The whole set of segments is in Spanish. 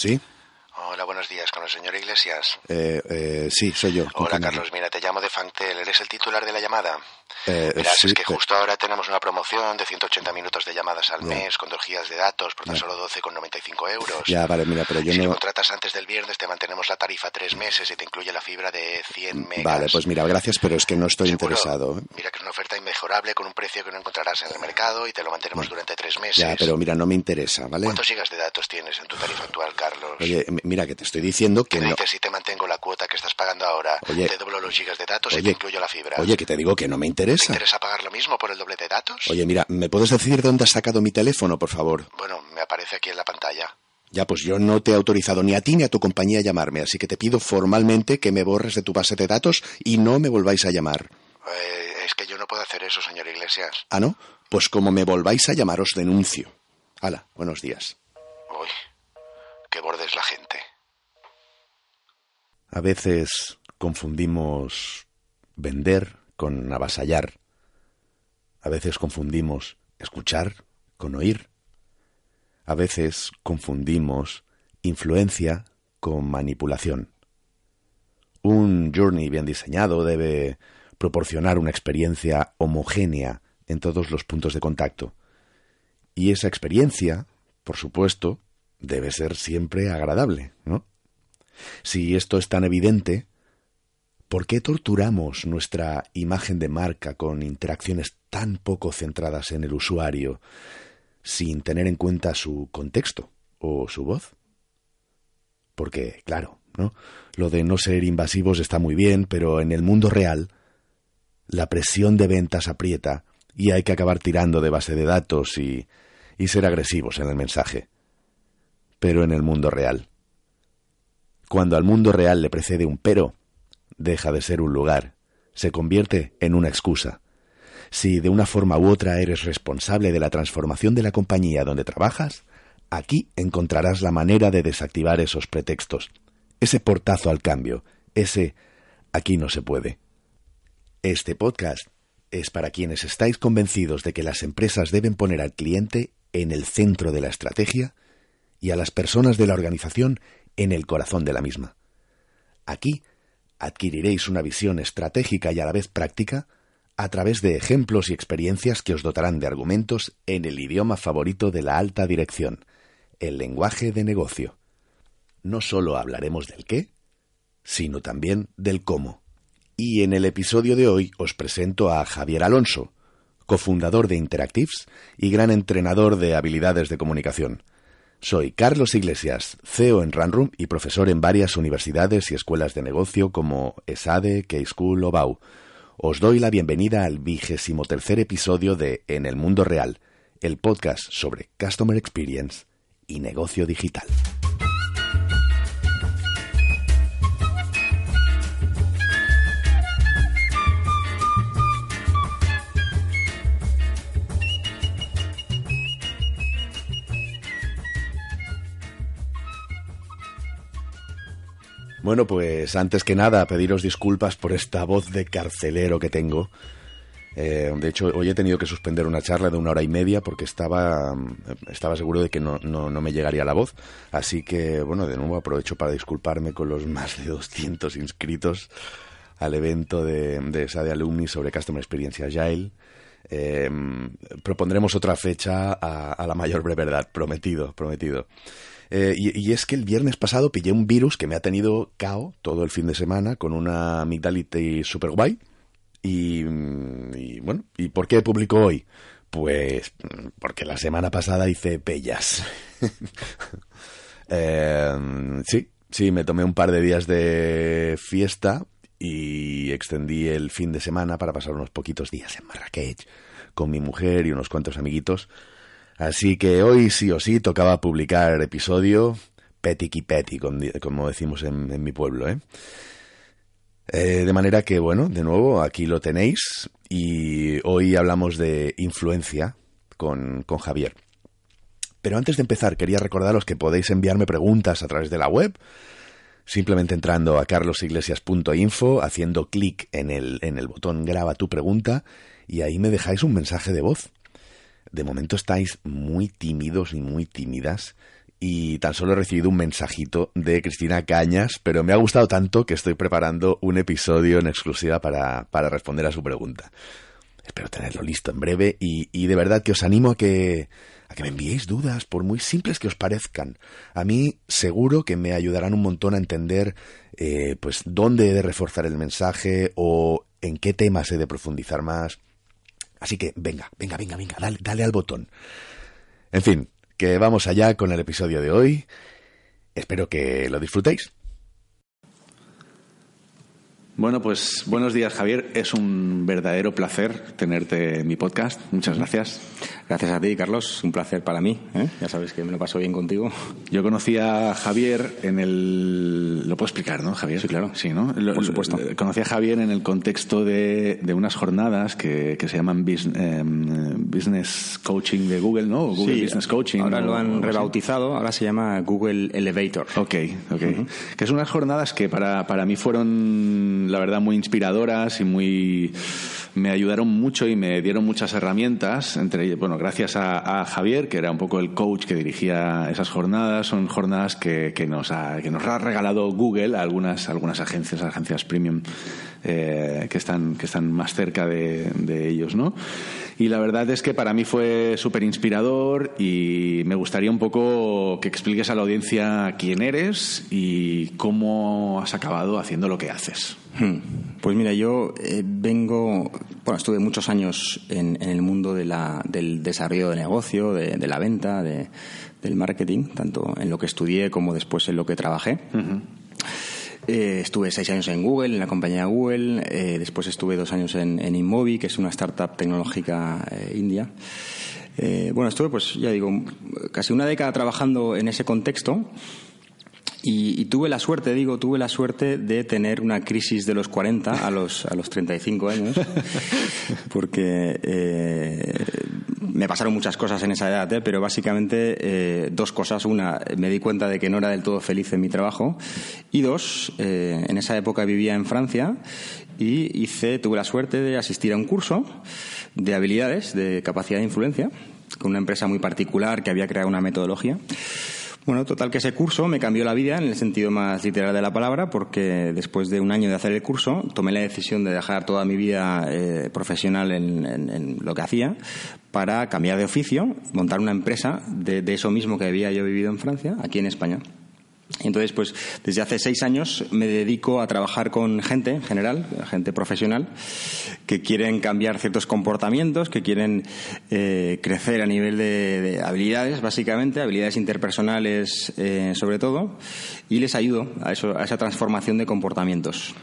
¿Sí? Hola, buenos días, con el señor Iglesias. Eh, eh, sí, soy yo. ¿Con Hola, Carlos, mira, te llamo de Fantel. ¿Eres el titular de la llamada? Eh, Verás, sí, es que justo ahora tenemos una promoción de 180 minutos de llamadas al Ya. mes con dos gigas de datos por tan Ya. solo 12,95 euros. Ya, vale, mira, pero yo si lo no... contratas antes del viernes, te mantenemos la tarifa tres meses y te incluye la fibra de 100 megas. Vale, pues mira, gracias, pero es que no estoy ¿Seguro? interesado. ¿eh? Mira que es una oferta inmejorable con un precio que no encontrarás en el mercado y te lo mantenemos durante tres meses. Ya, pero mira, no me interesa, ¿vale? ¿Cuántos gigas de datos tienes en tu tarifa actual, Carlos? Oye, mira, que te estoy diciendo que ¿Qué no... dices si te mantengo la cuota que estás pagando ahora? Oye. te doblo los gigas de datos y Oye, te incluyo la fibra. Oye, que te digo que no me ¿Te interesa. interesa pagar lo mismo por el doble de datos? Oye, mira, ¿me puedes decir dónde has sacado mi teléfono, por favor? Bueno, me aparece aquí en la pantalla. Ya, pues yo no te he autorizado ni a ti ni a tu compañía a llamarme, así que te pido formalmente que me borres de tu base de datos y no me volváis a llamar. Eh, es que yo no puedo hacer eso, señor Iglesias. ¿Ah, no? Pues como me volváis a llamar, os denuncio. Hala, buenos días. Uy, qué borde es la gente. A veces confundimos vender con avasallar. A veces confundimos escuchar con oír. A veces confundimos influencia con manipulación. Un journey bien diseñado debe proporcionar una experiencia homogénea en todos los puntos de contacto. Y esa experiencia, por supuesto, debe ser siempre agradable, ¿no? Si esto es tan evidente, ¿por qué torturamos nuestra imagen de marca con interacciones tan poco centradas en el usuario, sin tener en cuenta su contexto o su voz? Porque, claro, ¿no? Lo de no ser invasivos está muy bien, pero en el mundo real la presión de ventas aprieta y hay que acabar tirando de base de datos y, y ser agresivos en el mensaje. Pero en el mundo real. Cuando al mundo real le precede un pero, deja de ser un lugar, se convierte en una excusa. Si de una forma u otra eres responsable de la transformación de la compañía donde trabajas, aquí encontrarás la manera de desactivar esos pretextos, ese portazo al cambio, ese aquí no se puede. Este podcast es para quienes estáis convencidos de que las empresas deben poner al cliente en el centro de la estrategia y a las personas de la organización en el corazón de la misma. Aquí adquiriréis una visión estratégica y a la vez práctica a través de ejemplos y experiencias que os dotarán de argumentos en el idioma favorito de la alta dirección, el lenguaje de negocio. No solo hablaremos del qué, sino también del cómo. Y en el episodio de hoy os presento a Javier Alonso, cofundador de Interactives y gran entrenador de habilidades de comunicación. Soy Carlos Iglesias, CEO en Runroom y profesor en varias universidades y escuelas de negocio como ESADE, K-School o BAU. Os doy la bienvenida al vigésimo tercer episodio de En el Mundo Real, el podcast sobre Customer Experience y negocio digital. Bueno, pues antes que nada, pediros disculpas por esta voz de carcelero que tengo. Eh, de hecho, hoy he tenido que suspender una charla de una hora y media porque estaba, estaba seguro de que no, no, no me llegaría la voz. Así que, bueno, de nuevo aprovecho para disculparme con los más de 200 inscritos al evento de, de de Alumni sobre Customer Experience Agile. Eh, propondremos otra fecha a, la mayor brevedad, prometido, prometido. Eh, y, es que el viernes pasado pillé un virus que me ha tenido cao todo el fin de semana con una amigdalite super guay. Y, y, bueno, ¿y por qué publico hoy? Pues porque la semana pasada hice pellas. eh, sí, sí, me tomé un par de días de fiesta y extendí el fin de semana para pasar unos poquitos días en Marrakech con mi mujer y unos cuantos amiguitos. Así que hoy sí o sí tocaba publicar episodio petiqui peti, como decimos en, mi pueblo, ¿eh? ¿eh? De manera que, bueno, de nuevo, aquí lo tenéis y hoy hablamos de influencia con, con Javier. Pero antes de empezar, quería recordaros que podéis enviarme preguntas a través de la web, simplemente entrando a carlosiglesias.info, haciendo clic en el, en el botón graba tu pregunta y ahí me dejáis un mensaje de voz. De momento estáis muy tímidos y muy tímidas y tan solo he recibido un mensajito de Cristina Cañas, pero me ha gustado tanto que estoy preparando un episodio en exclusiva para, para responder a su pregunta. Espero tenerlo listo en breve y, y de verdad que os animo a que, a que me enviéis dudas, por muy simples que os parezcan. A mí seguro que me ayudarán un montón a entender eh, pues dónde he de reforzar el mensaje o en qué temas he de profundizar más. Así que venga, venga, venga, venga, dale, dale al botón. En fin, que vamos allá con el episodio de hoy. Espero que lo disfrutéis. Bueno, pues buenos días Javier. Es un verdadero placer tenerte en mi podcast. Muchas gracias. Gracias a ti, Carlos. Un placer para mí. ¿eh? Ya sabes que me lo paso bien contigo. Yo conocí a Javier en el... Lo puedo explicar, ¿no, Javier? Sí, claro. Sí, ¿no? Por supuesto. Conocí a Javier en el contexto de, de unas jornadas que, que se llaman em, Business Coaching de Google, ¿no? Google Business Coaching. Ahora lo han rebautizado. Ahora se llama Google Elevator. Ok, ok. Que es unas jornadas que para, para mí fueron la verdad, muy inspiradoras y muy me ayudaron mucho y me dieron muchas herramientas, entre bueno, gracias a, Javier, que era un poco el coach que dirigía esas jornadas, son jornadas que, que, nos, ha, que nos ha regalado Google a algunas, algunas agencias, agencias premium eh, que, están, que están más cerca de, de ellos, ¿no? Y la verdad es que para mí fue súper inspirador y me gustaría un poco que expliques a la audiencia quién eres y cómo has acabado haciendo lo que haces. Hmm. Pues mira, yo eh, vengo, bueno, estuve muchos años en, el mundo de la, del desarrollo de negocio, de, la venta, de, del marketing, tanto en lo que estudié como después en lo que trabajé. Eh, estuve seis años en Google, en la compañía Google. Eh, después estuve dos años en, Inmovi, que es una startup tecnológica eh, india. bueno, estuve, pues ya digo, casi una década trabajando en ese contexto. Y, tuve la suerte, digo, tuve la suerte de tener una crisis de los 40 a los, a los 35 años, porque eh, me pasaron muchas cosas en esa edad, ¿eh? pero básicamente eh, dos cosas. Una, me di cuenta de que no era del todo feliz en mi trabajo. Y dos, en esa época vivía en Francia y hice, tuve la suerte de asistir a un curso de habilidades, de capacidad de influencia, con una empresa muy particular que había creado una metodología. Bueno, total que ese curso me cambió la vida en el sentido más literal de la palabra, porque después de un año de hacer el curso tomé la decisión de dejar toda mi vida eh, profesional en, lo que hacía para cambiar de oficio, montar una empresa de eso mismo que había yo vivido en Francia, aquí en España. Entonces, pues desde hace seis años me dedico a trabajar con gente en general, gente profesional, que quieren cambiar ciertos comportamientos, que quieren eh, crecer a nivel de, habilidades, básicamente, habilidades interpersonales eh, sobre todo, y les ayudo a, eso, a esa transformación de comportamientos.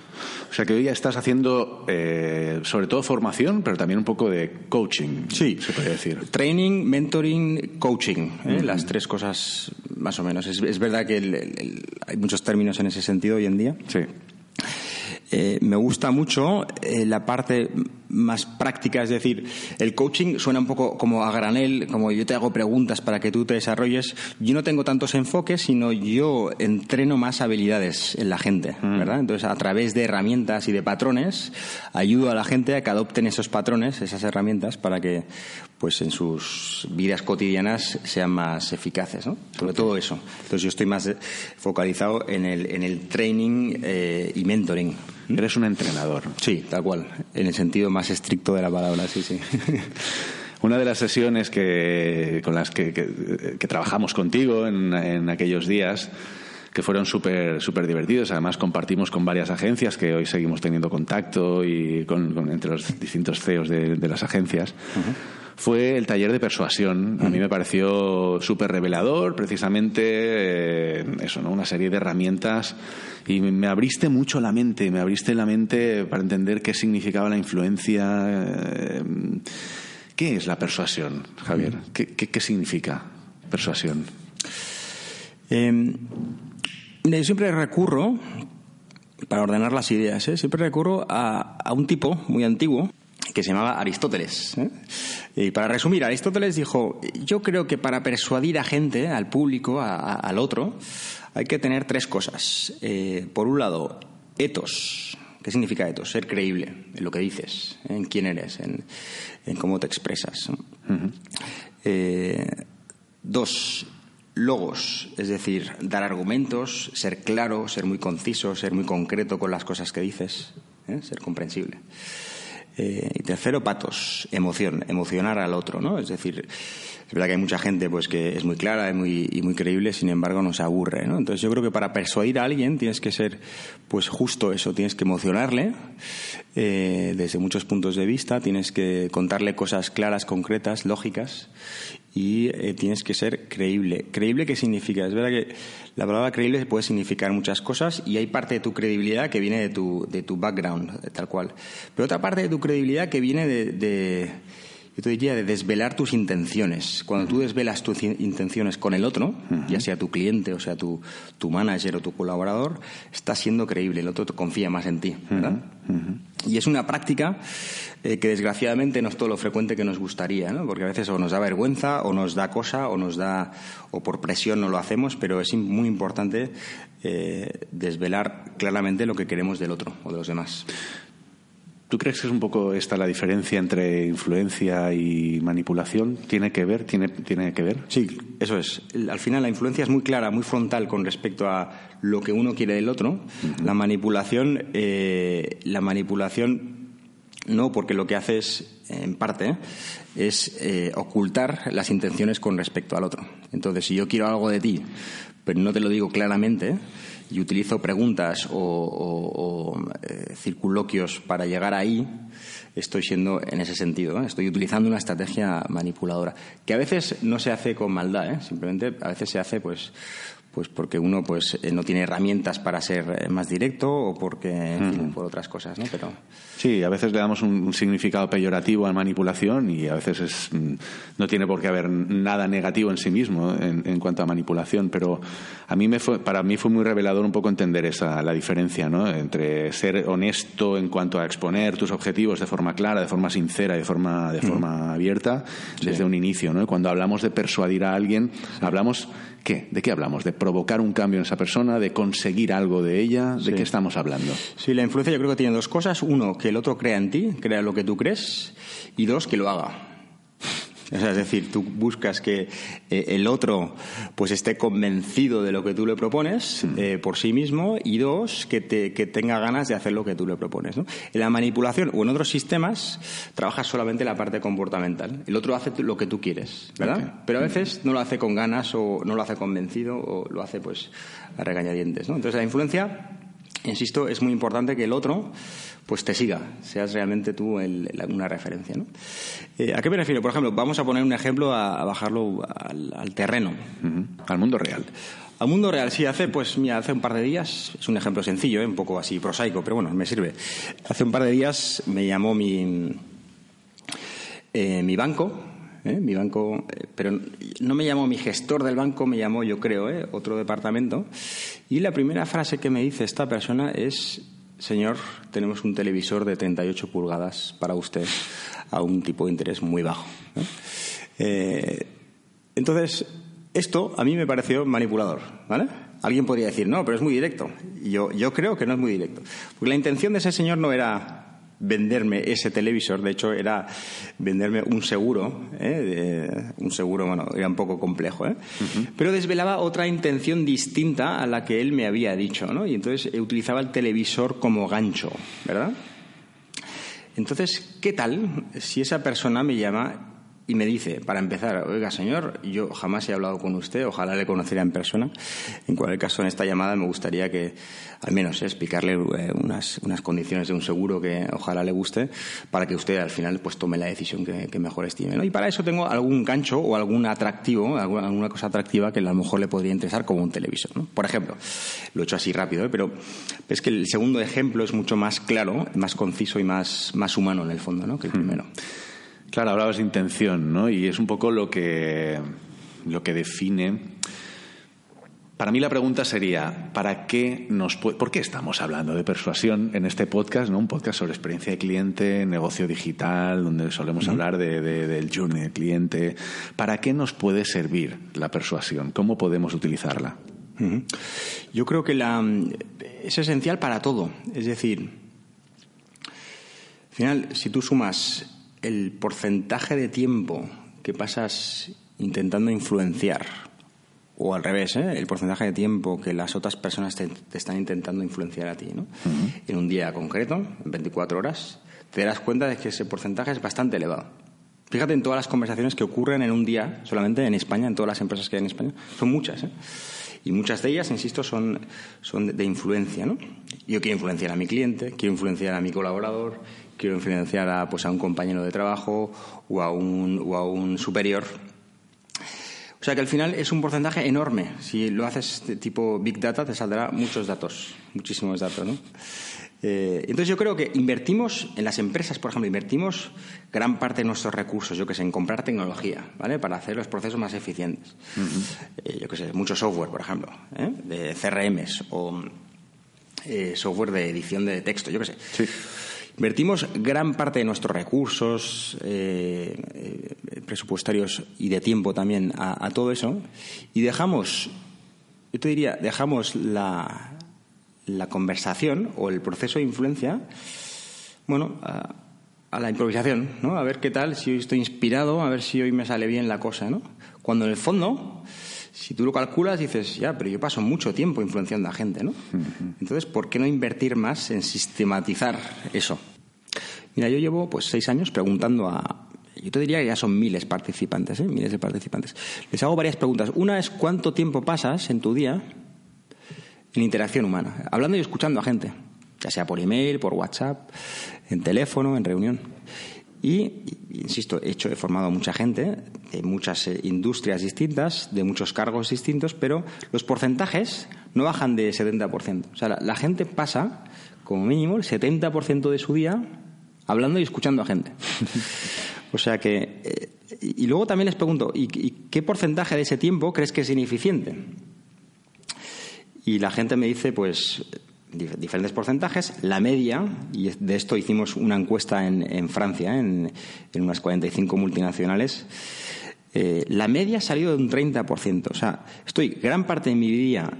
O sea que hoy ya estás haciendo eh, sobre todo formación, pero también un poco de coaching. Sí, se puede decir. Training, mentoring, coaching, las tres cosas más o menos. Es, verdad que hay muchos términos en ese sentido hoy en día. Sí. Eh, me gusta mucho eh, la parte más práctica, es decir, el coaching suena un poco como a granel, como yo te hago preguntas para que tú te desarrolles. Yo no tengo tantos enfoques, sino yo entreno más habilidades en la gente, mm. ¿verdad? Entonces, a través de herramientas y de patrones, ayudo a la gente a que adopten esos patrones, esas herramientas, para que, pues, en sus vidas cotidianas sean más eficaces, ¿no? Sobre todo eso. Entonces, yo estoy más focalizado en el, en el training eh, y mentoring. Eres un entrenador. Sí, tal cual, en el sentido más estricto de la palabra, sí, sí. Una de las sesiones que, con las que, trabajamos contigo en, aquellos días, que fueron súper super divertidos. Además, compartimos con varias agencias que hoy seguimos teniendo contacto y con, entre los distintos CEOs de, las agencias. Fue el taller de persuasión. A mí me pareció súper revelador, precisamente eh, eso, ¿no? Una serie de herramientas y me abriste mucho la mente, me abriste la mente para entender qué significaba la influencia. eh, ¿Qué es la persuasión, Javier? ¿Qué, qué, qué significa persuasión? Eh, mira, yo siempre recurro, para ordenar las ideas, ¿eh? siempre recurro a, a, un tipo muy antiguo que se llamaba Aristóteles. ¿eh? Y para resumir, Aristóteles dijo, yo creo que para persuadir a gente, al público, a, a, al otro, hay que tener tres cosas. Eh, por un lado, etos. ¿Qué significa etos? Ser creíble en lo que dices, en quién eres, en, en cómo te expresas. Uh -huh. dos, logos, es decir, dar argumentos, ser claro, ser muy conciso, ser muy concreto con las cosas que dices, ¿eh? ser comprensible. Eh, y tercero, patos, emoción, emocionar al otro, ¿no? Es decir, es verdad que hay mucha gente pues que es muy clara y muy, y muy creíble, sin embargo nos aburre, ¿no? Entonces yo creo que para persuadir a alguien tienes que ser pues justo eso, tienes que emocionarle eh, desde muchos puntos de vista, tienes que contarle cosas claras, concretas, lógicas y eh, tienes que ser creíble. ¿Creíble qué significa? Es verdad que la palabra creíble puede significar muchas cosas y hay parte de tu credibilidad que viene de tu, de tu background, tal cual. Pero otra parte de tu credibilidad que viene de, de yo te diría, de desvelar tus intenciones. Cuando tú desvelas tus intenciones con el otro, uh -huh. ya sea tu cliente, o sea tu, tu manager o tu colaborador, estás siendo creíble, el otro confía más en ti, ¿verdad? Uh -huh. Y es una práctica eh, que desgraciadamente no es todo lo frecuente que nos gustaría, ¿no? porque a veces o nos da vergüenza, o nos da cosa, o nos da, o por presión no lo hacemos, pero es muy importante eh, desvelar claramente lo que queremos del otro o de los demás. ¿Tú crees que es un poco esta la diferencia entre influencia y manipulación? ¿Tiene que ver? ¿Tiene, tiene que ver? Sí, eso es. Al final la influencia es muy clara, muy frontal con respecto a lo que uno quiere del otro. Uh -huh. La manipulación, eh, la manipulación no, porque lo que hace es, en parte, es eh, ocultar las intenciones con respecto al otro. Entonces, si yo quiero algo de ti, pero no te lo digo claramente, y utilizo preguntas o, o, o eh, circunloquios para llegar ahí, estoy siendo en ese sentido, ¿eh? estoy utilizando una estrategia manipuladora, que a veces no se hace con maldad, ¿eh? simplemente a veces se hace pues pues porque uno pues no tiene herramientas para ser más directo o porque en fin, por otras cosas no pero sí a veces le damos un, un, significado peyorativo a manipulación y a veces es, no tiene por qué haber nada negativo en sí mismo en, en, cuanto a manipulación pero a mí me fue para mí fue muy revelador un poco entender esa la diferencia no entre ser honesto en cuanto a exponer tus objetivos de forma clara de forma sincera de forma de forma abierta desde un inicio no y cuando hablamos de persuadir a alguien hablamos ¿Qué? ¿De qué hablamos? ¿De provocar un cambio en esa persona? ¿De conseguir algo de ella? ¿De sí. qué estamos hablando? Sí, la influencia yo creo que tiene dos cosas. Uno, que el otro crea en ti, crea lo que tú crees. Y dos, que lo haga. O sea, es decir, tú buscas que eh, el otro pues esté convencido de lo que tú le propones mm. eh, por sí mismo y dos, que, te, que, tenga ganas de hacer lo que tú le propones. ¿no? En la manipulación o en otros sistemas trabajas solamente la parte comportamental. El otro hace lo que tú quieres, ¿verdad? Okay. Pero a veces no lo hace con ganas o no lo hace convencido o lo hace pues a regañadientes. ¿no? Entonces la influencia, insisto, es muy importante que el otro pues te siga, seas realmente tú el, una referencia. ¿no? Eh, ¿A qué me refiero? Por ejemplo, vamos a poner un ejemplo a, a bajarlo al, al terreno, uh -huh. al mundo real. Al mundo real, sí, hace, pues, mira, hace un par de días, es un ejemplo sencillo, ¿eh? un poco así prosaico, pero bueno, me sirve. Hace un par de días me llamó mi, eh, mi banco, ¿eh? mi banco, eh, pero no me llamó mi gestor del banco, me llamó, yo creo, ¿eh? otro departamento, y la primera frase que me dice esta persona es Señor, tenemos un televisor de 38 pulgadas para usted a un tipo de interés muy bajo. Eh, entonces, esto a mí me pareció manipulador, ¿vale? Alguien podría decir, no, pero es muy directo. Yo, yo creo que no es muy directo. Porque la intención de ese señor no era venderme ese televisor, de hecho era venderme un seguro, ¿eh? de, un seguro, bueno, era un poco complejo, ¿eh? Uh -huh. pero desvelaba otra intención distinta a la que él me había dicho, ¿no? Y entonces utilizaba el televisor como gancho, ¿verdad? Entonces, ¿qué tal si esa persona me llama y me dice, para empezar, oiga señor, yo jamás he hablado con usted, ojalá le conociera en persona. En cualquier caso, en esta llamada me gustaría que, al menos, explicarle eh, unas, unas, condiciones de un seguro que ojalá le guste, para que usted al final pues tome la decisión que, mejor estime. Y para eso tengo algún gancho o algún atractivo, alguna, cosa atractiva que a lo mejor le podría interesar como un televisor. Por ejemplo, lo he hecho así rápido, ¿eh? pero es que el segundo ejemplo es mucho más claro, más conciso y más, más humano en el fondo ¿no? que el primero. Claro, hablabas de intención, ¿no? Y es un poco lo que, lo que define. Para mí la pregunta sería, ¿para qué nos ¿por qué estamos hablando de persuasión en este podcast, ¿no? Un podcast sobre experiencia de cliente, negocio digital, donde solemos hablar de, del journey del cliente. ¿Para qué nos puede servir la persuasión? ¿Cómo podemos utilizarla? Yo creo que la, es esencial para todo. Es decir, al final, si tú sumas el porcentaje de tiempo que pasas intentando influenciar, o al revés, ¿eh? el porcentaje de tiempo que las otras personas te, están intentando influenciar a ti, ¿no? En un día concreto, en 24 horas, te das cuenta de que ese porcentaje es bastante elevado. Fíjate en todas las conversaciones que ocurren en un día, solamente en España, en todas las empresas que hay en España, son muchas, ¿eh? Y muchas de ellas, insisto, son, son de influencia, ¿no? Yo quiero influenciar a mi cliente, quiero influenciar a mi colaborador, quiero influenciar a, pues, a un compañero de trabajo o a un, o a un superior. O sea que al final es un porcentaje enorme. Si lo haces tipo Big Data, te saldrá muchos datos, muchísimos datos, ¿no? Eh, entonces yo creo que invertimos en las empresas, por ejemplo, invertimos gran parte de nuestros recursos, yo que sé, en comprar tecnología, ¿vale? Para hacer los procesos más eficientes. Eh, yo que sé, mucho software, por ejemplo, ¿eh? de CRMs o software de edición de texto, yo que sé. Sí. Invertimos gran parte de nuestros recursos eh, eh, presupuestarios y de tiempo también a, todo eso y dejamos, yo te diría, dejamos la, la conversación o el proceso de influencia, bueno, a, a, la improvisación, ¿no? A ver qué tal, si hoy estoy inspirado, a ver si hoy me sale bien la cosa, ¿no? Cuando en el fondo si tú lo calculas, dices, ya, pero yo paso mucho tiempo influenciando a gente, ¿no? Entonces, ¿por qué no invertir más en sistematizar eso? Mira, yo llevo pues seis años preguntando a, yo te diría que ya son miles participantes, ¿eh? miles de participantes. Les hago varias preguntas. Una es cuánto tiempo pasas en tu día en interacción humana, hablando y escuchando a gente, ya sea por email, por WhatsApp, en teléfono, en reunión. Y, insisto, he hecho, he formado a mucha gente de muchas eh, industrias distintas, de muchos cargos distintos, pero los porcentajes no bajan de 70%. O sea, la, gente pasa, como mínimo, el 70% de su día hablando y escuchando a gente. o sea que. Eh, y luego también les pregunto, ¿y, qué porcentaje de ese tiempo crees que es ineficiente? Y la gente me dice, pues, diferentes porcentajes. La media, y de esto hicimos una encuesta en, Francia, en, unas 45 multinacionales, eh, la media ha salido de un 30%. O sea, estoy gran parte de mi día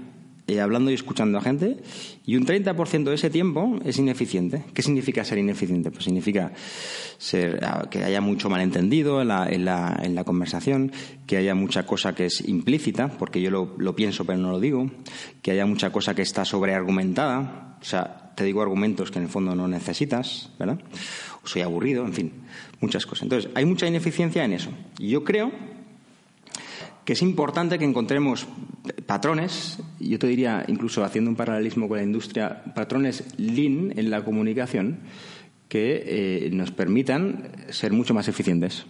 eh, hablando y escuchando a gente y un 30% de ese tiempo es ineficiente. ¿Qué significa ser ineficiente? Pues significa ser, ah, que haya mucho malentendido en la, en, la, en la conversación, que haya mucha cosa que es implícita, porque yo lo, lo pienso pero no lo digo, que haya mucha cosa que está sobreargumentada, o sea, te digo argumentos que en el fondo no necesitas, ¿verdad? O soy aburrido, en fin, muchas cosas. Entonces, hay mucha ineficiencia en eso. Y yo creo que es importante que encontremos patrones, yo te diría, incluso haciendo un paralelismo con la industria, patrones lean en la comunicación que eh, nos permitan ser mucho más eficientes.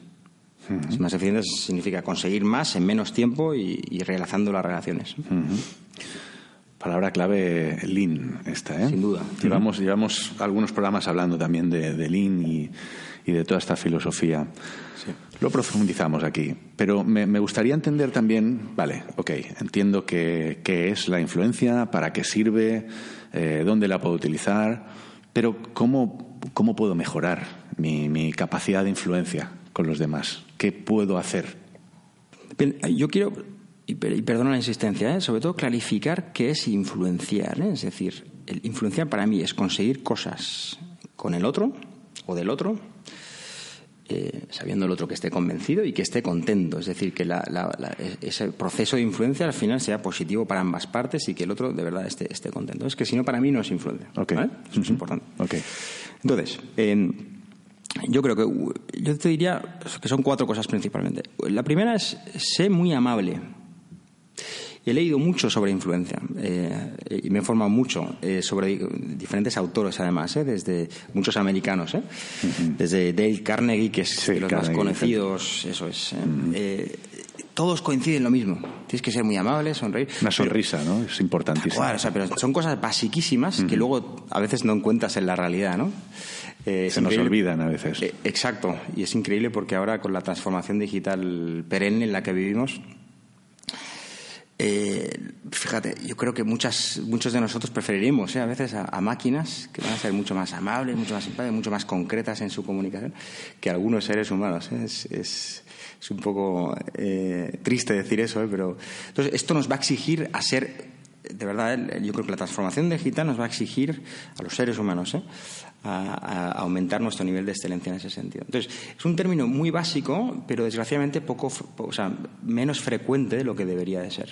Más eficientes significa conseguir más en menos tiempo y, y realizando las relaciones. Palabra clave Lean esta, ¿eh? Sin duda. Llevamos, llevamos algunos programas hablando también de, de Lean y, y, de toda esta filosofía. Lo profundizamos aquí. Pero me, gustaría entender también, vale, ok, entiendo qué es la influencia, para qué sirve, eh, dónde la puedo utilizar, pero ¿cómo, cómo puedo mejorar mi, mi capacidad de influencia con los demás? ¿Qué puedo hacer? Yo quiero y, perdona la insistencia, ¿eh? sobre todo clarificar qué es influenciar. ¿eh? Es decir, el influenciar para mí es conseguir cosas con el otro o del otro, eh, sabiendo el otro que esté convencido y que esté contento. Es decir, que ese proceso de influencia al final sea positivo para ambas partes y que el otro de verdad esté, esté contento. Es que si no, para mí no es influencia. Eso es importante. Okay. Entonces, yo creo que yo te diría que son cuatro cosas principalmente. La primera es sé muy amable. He leído mucho sobre influencia eh, y me he informado mucho eh, sobre diferentes autores, además, eh, desde muchos americanos, desde Dale Carnegie, que es de los más conocidos, eso es. todos coinciden en lo mismo. Tienes que ser muy amable, sonreír. Una sonrisa, ¿no? Es importantísimo. pero son cosas basiquísimas que luego a veces no encuentras en la realidad, ¿no? Se nos olvidan a veces. exacto, y es increíble porque ahora con la transformación digital perenne en la que vivimos, eh, fíjate, yo creo que muchas, muchos de nosotros preferiríamos eh, a veces a, máquinas que van a ser mucho más amables, mucho más simpáticas, mucho más concretas en su comunicación que algunos seres humanos. Eh. Es, un poco eh, triste decir eso, pero entonces esto nos va a exigir a ser, de verdad, yo creo que la transformación digital nos va a exigir a los seres humanos a, aumentar nuestro nivel de excelencia en ese sentido. Entonces, es un término muy básico, pero desgraciadamente poco, o sea, menos frecuente de lo que debería de ser.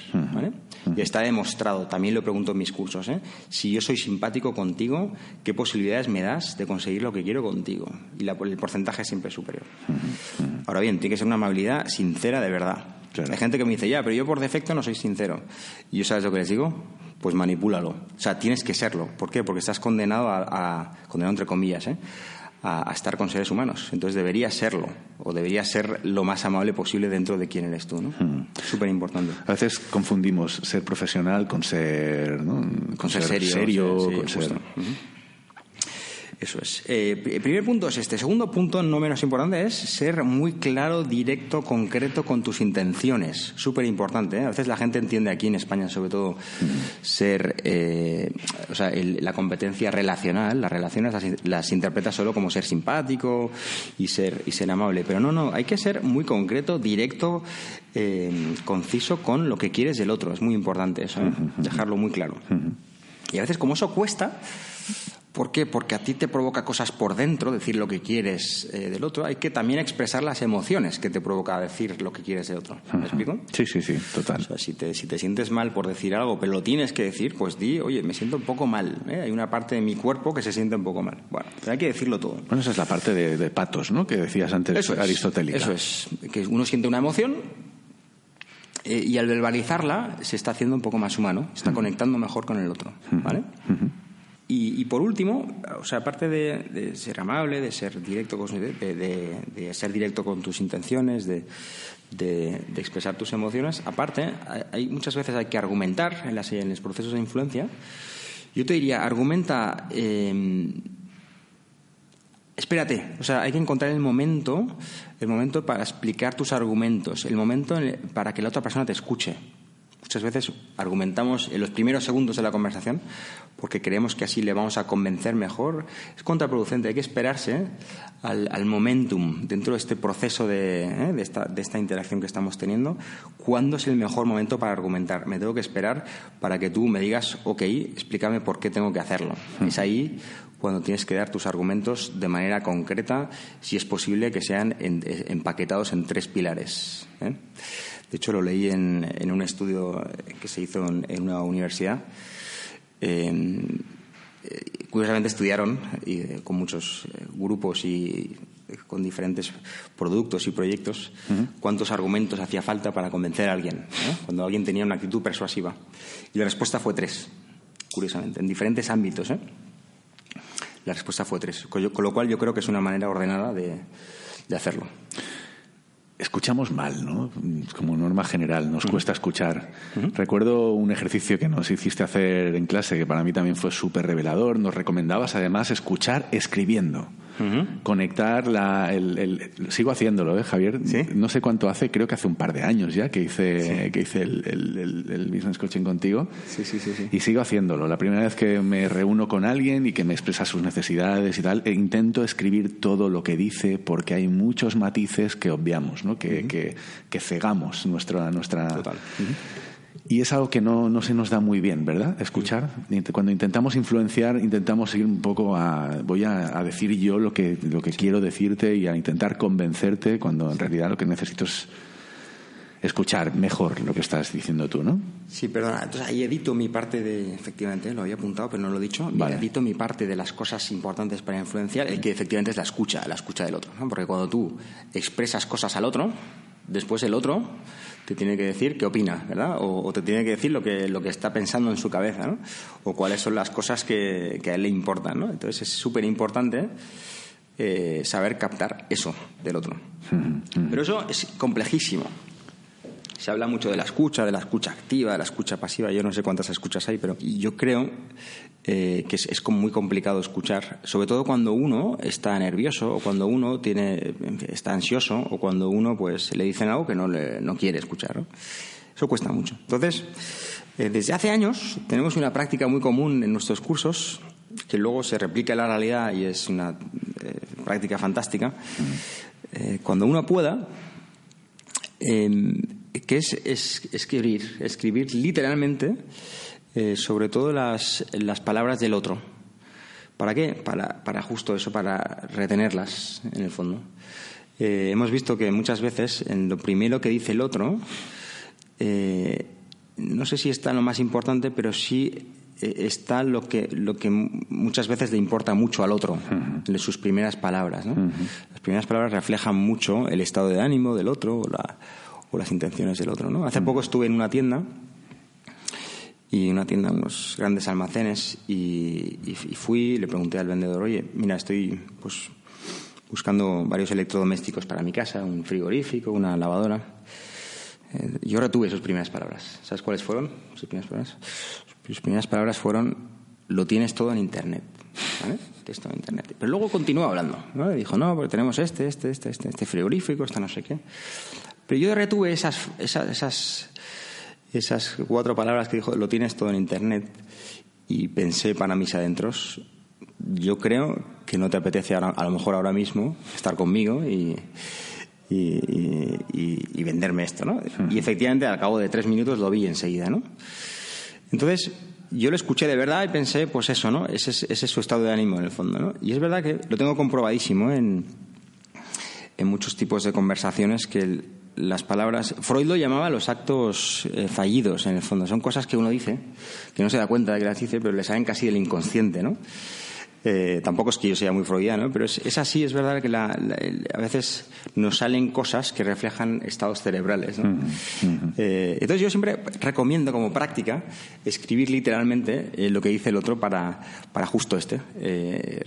Y está demostrado, también lo pregunto en mis cursos, ¿eh? si yo soy simpático contigo, ¿qué posibilidades me das de conseguir lo que quiero contigo? Y el porcentaje es siempre superior. Ahora bien, tiene que ser una amabilidad sincera de verdad. Hay gente que me dice, ya, pero yo por defecto no soy sincero. ¿Y yo sabes lo que les digo? Pues manipúlalo. O sea, tienes que serlo. ¿Por qué? Porque estás condenado a, condenado entre comillas, ¿eh? a, estar con seres humanos. Entonces deberías serlo, o deberías ser lo más amable posible dentro de quién eres tú. ¿no? Hmm. Súper importante. A veces confundimos ser profesional con ser, ¿no? con, ser, serio, con ser... Eso es. Eh, el primer punto es este. Segundo punto, no menos importante, es ser muy claro, directo, concreto con tus intenciones. Súper importante. ¿eh? A veces la gente entiende aquí en España, sobre todo, ser. Eh, o sea, la competencia relacional, las relaciones las, interpreta solo como ser simpático y ser, y ser amable. Pero no, no. Hay que ser muy concreto, directo, conciso con lo que quieres del otro. Es muy importante eso. Dejarlo muy claro. Y a veces, como eso cuesta ¿Por qué? Porque a ti te provoca cosas por dentro, decir lo que quieres eh, del otro. Hay que también expresar las emociones que te provoca decir lo que quieres del otro. ¿Me explico? Sí, sí, sí, total. O sea, si te, si te sientes mal por decir algo, pero lo tienes que decir, pues di, oye, me siento un poco mal. ¿eh? Hay una parte de mi cuerpo que se siente un poco mal. Bueno, pero hay que decirlo todo. Bueno, esa es la parte de, patos, ¿no? Que decías antes, eso aristotélica. eso es. Que uno siente una emoción, eh, y al verbalizarla se está haciendo un poco más humano, está conectando mejor con el otro, ¿vale? Y, por último, o sea, aparte de, ser amable, de ser directo con, de, ser directo con tus intenciones, de, expresar tus emociones, aparte, hay, muchas veces hay que argumentar en, las, en los procesos de influencia. Yo te diría, argumenta. Em, espérate, o sea, hay que encontrar el momento, el momento para explicar tus argumentos, el momento para que la otra persona te escuche. Muchas veces argumentamos en los primeros segundos de la conversación porque creemos que así le vamos a convencer mejor. Es contraproducente, hay que esperarse al, momentum dentro de este proceso de, ¿eh? esta, interacción que estamos teniendo. ¿Cuándo es el mejor momento para argumentar? Me tengo que esperar para que tú me digas, ok, explícame por qué tengo que hacerlo. Hmm. Es ahí cuando tienes que dar tus argumentos de manera concreta, si es posible que sean empaquetados en tres pilares. ¿eh? De hecho, lo leí en, un estudio que se hizo en, una universidad. Eh, curiosamente estudiaron eh, con muchos eh, grupos y con diferentes productos y proyectos cuántos argumentos hacía falta para convencer a alguien, cuando alguien tenía una actitud persuasiva. Y la respuesta fue tres, curiosamente, en diferentes ámbitos. La respuesta fue tres, con, lo cual yo creo que es una manera ordenada de hacerlo escuchamos mal, ¿no? Como norma general, nos cuesta escuchar. Recuerdo un ejercicio que nos hiciste hacer en clase, que para mí también fue súper revelador. Nos recomendabas además escuchar escribiendo. Conectar la. El, sigo haciéndolo, ¿eh, Javier? No sé cuánto hace, creo que hace un par de años ya que hice, que hice el, business coaching contigo. Sí, sí, sí, Y sigo haciéndolo. La primera vez que me reúno con alguien y que me expresa sus necesidades y tal, e intento escribir todo lo que dice porque hay muchos matices que obviamos, ¿no? Que, que, que cegamos nuestra. nuestra Total. Y es algo que no, no, se nos da muy bien, ¿verdad? Escuchar. Cuando intentamos influenciar, intentamos ir un poco a. Voy a, decir yo lo que, lo que quiero decirte y a intentar convencerte, cuando en realidad lo que necesito es escuchar mejor lo que estás diciendo tú, ¿no? Sí, perdona. Entonces ahí edito mi parte de, efectivamente, lo había apuntado, pero no lo he dicho. Edito mi parte de las cosas importantes para influenciar, el que efectivamente es la escucha, la escucha del otro. ¿no? Porque cuando tú expresas cosas al otro, después el otro te tiene que decir qué opina, ¿verdad? O, te tiene que decir lo que, lo que está pensando en su cabeza, ¿no? O cuáles son las cosas que, que a él le importan, ¿no? Entonces es súper importante eh, saber captar eso del otro. Pero eso es complejísimo. Se habla mucho de la escucha, de la escucha activa, de la escucha pasiva. Yo no sé cuántas escuchas hay, pero yo creo eh, que es, es, muy complicado escuchar, sobre todo cuando uno está nervioso o cuando uno tiene, está ansioso o cuando uno pues le dicen algo que no, le, no quiere escuchar. Eso cuesta mucho. Entonces, eh, desde hace años tenemos una práctica muy común en nuestros cursos que luego se replica en la realidad y es una eh, práctica fantástica. cuando uno pueda, em, que es, escribir, escribir literalmente eh, sobre todo las, las, palabras del otro. ¿Para qué? Para, para, justo eso, para retenerlas, en el fondo. Eh, hemos visto que muchas veces en lo primero que dice el otro, eh, no sé si está lo más importante, pero sí está lo que, lo que muchas veces le importa mucho al otro, en sus primeras palabras. Las primeras palabras reflejan mucho el estado de ánimo del otro o las intenciones del otro. ¿no? Hace poco estuve en una tienda y una tienda, unos grandes almacenes y, fui, le pregunté al vendedor, oye, mira, estoy pues buscando varios electrodomésticos para mi casa, un frigorífico, una lavadora. Eh, yo retuve sus primeras palabras. ¿Sabes cuáles fueron sus primeras palabras? Sus primeras palabras fueron, lo tienes todo en Internet. ¿vale? Texto en Internet. Pero luego continuó hablando. ¿no? dijo, no, porque tenemos este, este, este, este, este frigorífico, esta no sé qué. Pero yo retuve esas, esas, esas, cuatro palabras que dijo, lo tienes todo en Internet, y pensé para mis adentros, yo creo que no te apetece a lo mejor ahora mismo estar conmigo y, y, venderme esto, ¿no? Y efectivamente al cabo de tres minutos lo vi enseguida, ¿no? Entonces yo lo escuché de verdad y pensé, pues eso, ¿no? Ese, ese es su estado de ánimo en el fondo, ¿no? Y es verdad que lo tengo comprobadísimo en, en muchos tipos de conversaciones que el, las palabras. Freud lo llamaba los actos eh, fallidos, en el fondo. Son cosas que uno dice, que no se da cuenta de que las dice, pero le salen casi del inconsciente, ¿no? Eh, tampoco es que yo sea muy freudiano, pero es, así, es verdad que a veces nos salen cosas que reflejan estados cerebrales. ¿no? Eh, entonces yo siempre recomiendo como práctica escribir literalmente lo que dice el otro para, para justo este,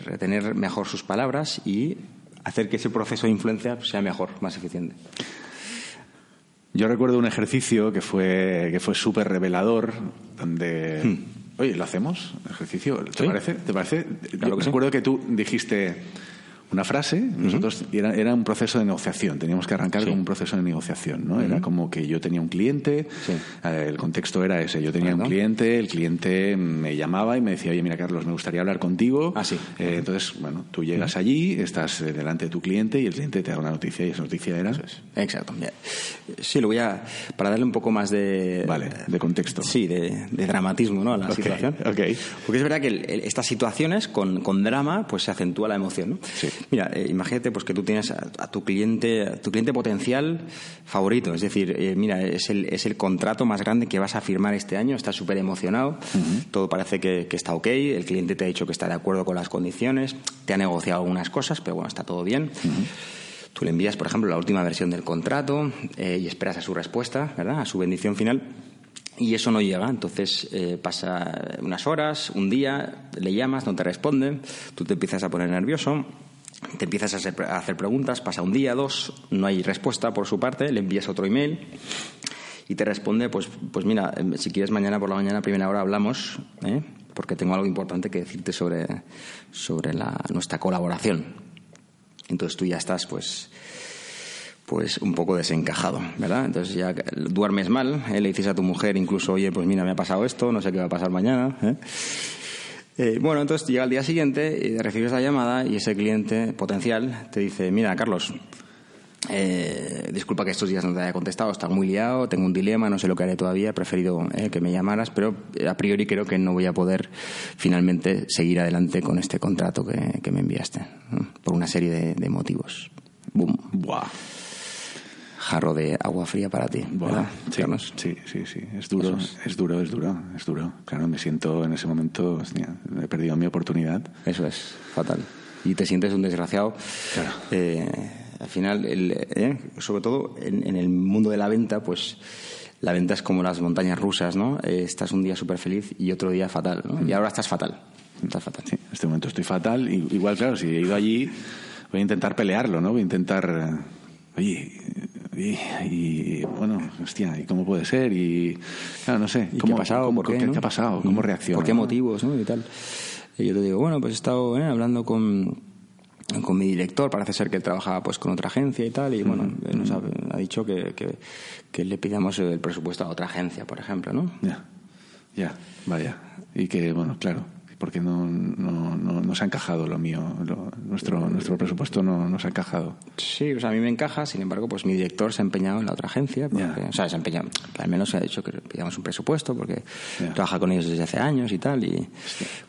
retener mejor sus palabras y hacer que ese proceso de influencia sea mejor, más eficiente. Yo recuerdo un ejercicio que fue, que fue súper revelador, donde... Hmm. Oye, ¿lo hacemos? ¿Ejercicio? ¿Te parece? ¿Te parece? recuerdo que tú dijiste una frase, nosotros era, era, un proceso de negociación, teníamos que arrancar con un proceso de negociación, ¿no? Era como que yo tenía un cliente, eh, el contexto era ese, yo tenía un cliente, el cliente me llamaba y me decía, oye, mira Carlos, me gustaría hablar contigo. Ah, sí. Eh, entonces, bueno, tú llegas allí, estás eh, delante de tu cliente y el cliente te da una noticia y esa noticia era... Exacto. Sí, lo voy a... para darle un poco más de... Vale, de contexto. Sí, de, dramatismo, ¿no? A la situación. Okay. Porque es verdad que estas situaciones con, con drama pues se acentúa la emoción, ¿no? Sí. Mira, eh, imagínate pues que tú tienes a, tu cliente, a tu cliente potencial favorito, es decir, eh, mira, es el, es el contrato más grande que vas a firmar este año, estás súper emocionado, todo parece que, está ok, el cliente te ha dicho que está de acuerdo con las condiciones, te ha negociado algunas cosas, pero bueno, está todo bien. Tú le envías, por ejemplo, la última versión del contrato eh, y esperas a su respuesta, ¿verdad? A su bendición final. Y eso no llega, entonces eh, pasa unas horas, un día, le llamas, no te responden, tú te empiezas a poner nervioso, te empiezas a hacer preguntas, pasa un día, dos, no hay respuesta por su parte, le envías otro email y te responde, pues, pues mira, em, si quieres mañana por la mañana, primera hora hablamos, ¿eh? porque tengo algo importante que decirte sobre, sobre la, nuestra colaboración. Entonces tú ya estás, pues, pues un poco desencajado, ¿verdad? Entonces ya duermes mal, ¿eh? le dices a tu mujer incluso, oye, pues mira, me ha pasado esto, no sé qué va a pasar mañana. ¿eh? Eh, bueno, entonces llega el día siguiente y recibes la llamada y ese cliente potencial te dice, mira, Carlos, eh, disculpa que estos días no te haya contestado, está muy liado, tengo un dilema, no sé lo que haré todavía, he preferido eh, que me llamaras, pero a priori creo que no voy a poder finalmente seguir adelante con este contrato que, me enviaste, por una serie de, motivos. Boom. Buah. Jarro de agua fría para ti. ¿verdad, sí, Carlos? sí, sí, sí, es duro, es. es. duro, es duro, es duro. Claro, me siento en ese momento, hostia, he perdido mi oportunidad. Eso es, fatal. Y te sientes un desgraciado. Claro. Eh, al final, el, eh, sobre todo en, en el mundo de la venta, pues la venta es como las montañas rusas, ¿no? Eh, estás un día súper feliz y otro día fatal, ¿no? Y ahora estás fatal. Estás fatal. Sí, en este momento estoy fatal. Igual, claro, si he ido allí, voy a intentar pelearlo, ¿no? Voy a intentar, eh, oye, y, y, bueno, hostia, ¿y cómo puede ser? Y, claro, no sé, ¿Y ¿cómo, qué ha pasado? cómo- ¿Por qué, qué, no? qué ha pasado? ¿Cómo reacciona? ¿Por qué motivos? ¿no? Y tal. Y yo te digo, bueno, pues he estado eh, hablando con, con mi director, parece ser que él trabaja pues con otra agencia y tal, y bueno, nos ha, ha dicho que, que, que le pidamos el presupuesto a otra agencia, por ejemplo, ¿no? Ya, ya, vaya. Y que, bueno, claro, porque no, no, no, no se ha encajado lo mío, lo- nuestro, nuestro presupuesto no, no se ha encajado. Sí, o sea, a mí me encaja, sin embargo, pues mi director se ha empeñado en la otra agencia, porque, o sea, se ha empeñado, al menos se ha dicho que pidamos un presupuesto, porque trabaja con ellos desde hace años y tal, y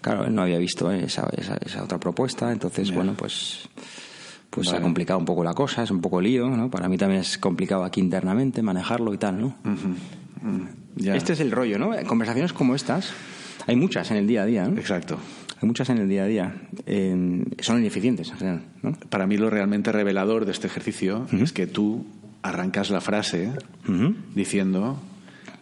claro, él no había visto esa, esa, esa otra propuesta, entonces, bueno, pues pues se ha complicado un poco la cosa, es un poco lío, ¿no? Para mí también es complicado aquí internamente manejarlo y tal, ¿no? Mm, Ya. Este es el rollo, ¿no? Conversaciones como estas, hay muchas en el día a día, ¿no? Exacto. Hay muchas en el día a día. Eh, son ineficientes, en general, ¿no? Para mí lo realmente revelador de este ejercicio es que tú arrancas la frase diciendo,